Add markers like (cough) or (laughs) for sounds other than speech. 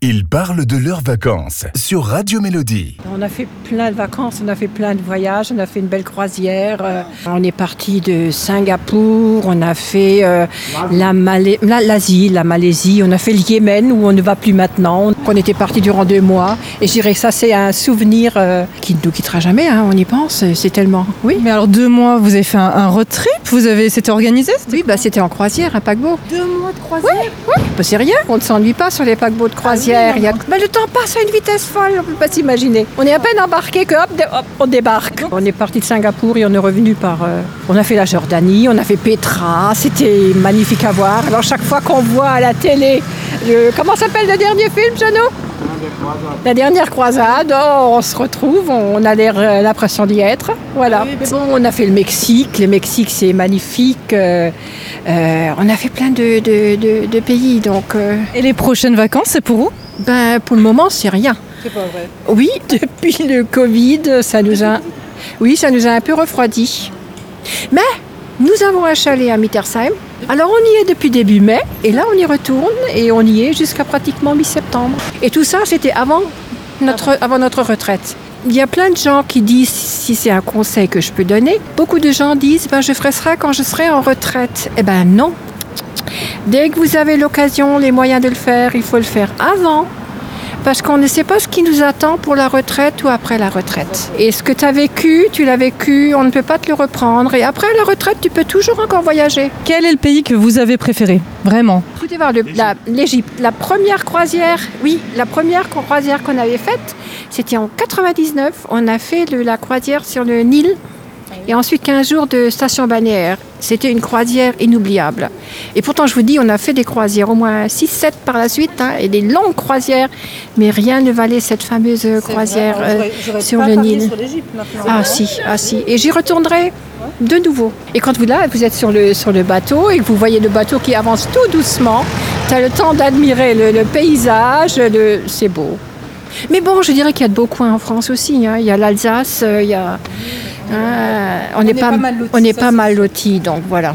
Ils parlent de leurs vacances sur Radio Mélodie. On a fait plein de vacances, on a fait plein de voyages, on a fait une belle croisière. euh, on est parti de Singapour, on a fait euh, la Malai- la- l'Asie, la Malaisie, on a fait le Yémen où on ne va plus maintenant. On était parti durant deux mois et je dirais que ça c'est un souvenir euh, qui ne nous quittera jamais, hein, on y pense, c'est tellement. Oui. Mais alors deux mois, vous avez fait un, un road trip? Vous avez, c'était organisé Oui, bah, c'était en croisière, un paquebot. Deux mois de croisière? Bah, c'est rien, on ne s'ennuie pas sur les paquebots de croisière. Il y a- Bah, le temps passe à une vitesse folle, on ne peut pas s'imaginer. On est à peine embarqué que hop, hop, on débarque. On est parti de Singapour et on est revenu par. euh, on a fait la Jordanie, on a fait Petra, c'était magnifique à voir. Alors chaque fois qu'on voit à la télé, le- comment s'appelle le dernier film, Jeannot? La dernière croisade, oh, on se retrouve, on a euh, l'impression d'y être. Voilà. Mais bon, on a fait le Mexique. Le Mexique, c'est magnifique. euh, euh, on a fait plein de, de- de- de pays. Donc, euh, Et les prochaines vacances, c'est pour où? Ben, pour le moment, c'est rien. C'est pas vrai. Oui, (laughs) depuis le Covid, ça nous a, oui, ça nous a un peu refroidi. Mais nous avons un chalet à Mittersheim. Alors on y est depuis début mai et là on y retourne et on y est jusqu'à pratiquement mi-septembre. Et tout ça, c'était avant notre, avant notre retraite. Il y a plein de gens qui disent, si c'est un conseil que je peux donner, beaucoup de gens disent, ben, je ferai ça quand je serai en retraite. Eh ben non. Dès que vous avez l'occasion, les moyens de le faire, il faut le faire avant. Parce qu'on ne sait pas ce qui nous attend pour la retraite ou après la retraite. Et ce que tu as vécu, tu l'as vécu, on ne peut pas te le reprendre. Et après la retraite, tu peux toujours encore voyager. Quel est le pays que vous avez préféré Vraiment? Écoutez voir le- la- l'Égypte. La, première croisière, oui, la première croisière qu'on avait faite, c'était en 99. On a fait le- la croisière sur le Nil. Et ensuite 15 jours de station balnéaire. C'était une croisière inoubliable. Et pourtant, je vous dis, on a fait des croisières, au moins 6-7 par la suite, hein, et des longues croisières. Mais rien ne valait cette fameuse croisière euh, sur le Nil. Ah si, ah si. Et j'y retournerai de nouveau. Et quand vous là, vous êtes sur le, sur le bateau et que vous voyez le bateau qui avance tout doucement, tu as le temps d'admirer le, le paysage, le... c'est beau. Mais bon, je dirais qu'il y a de beaux coins en France aussi. hein. Il y a l'Alsace, euh, il y a... hein, on n'est pas, pas mal lotis, on n'est ça, pas mal lotis, donc voilà.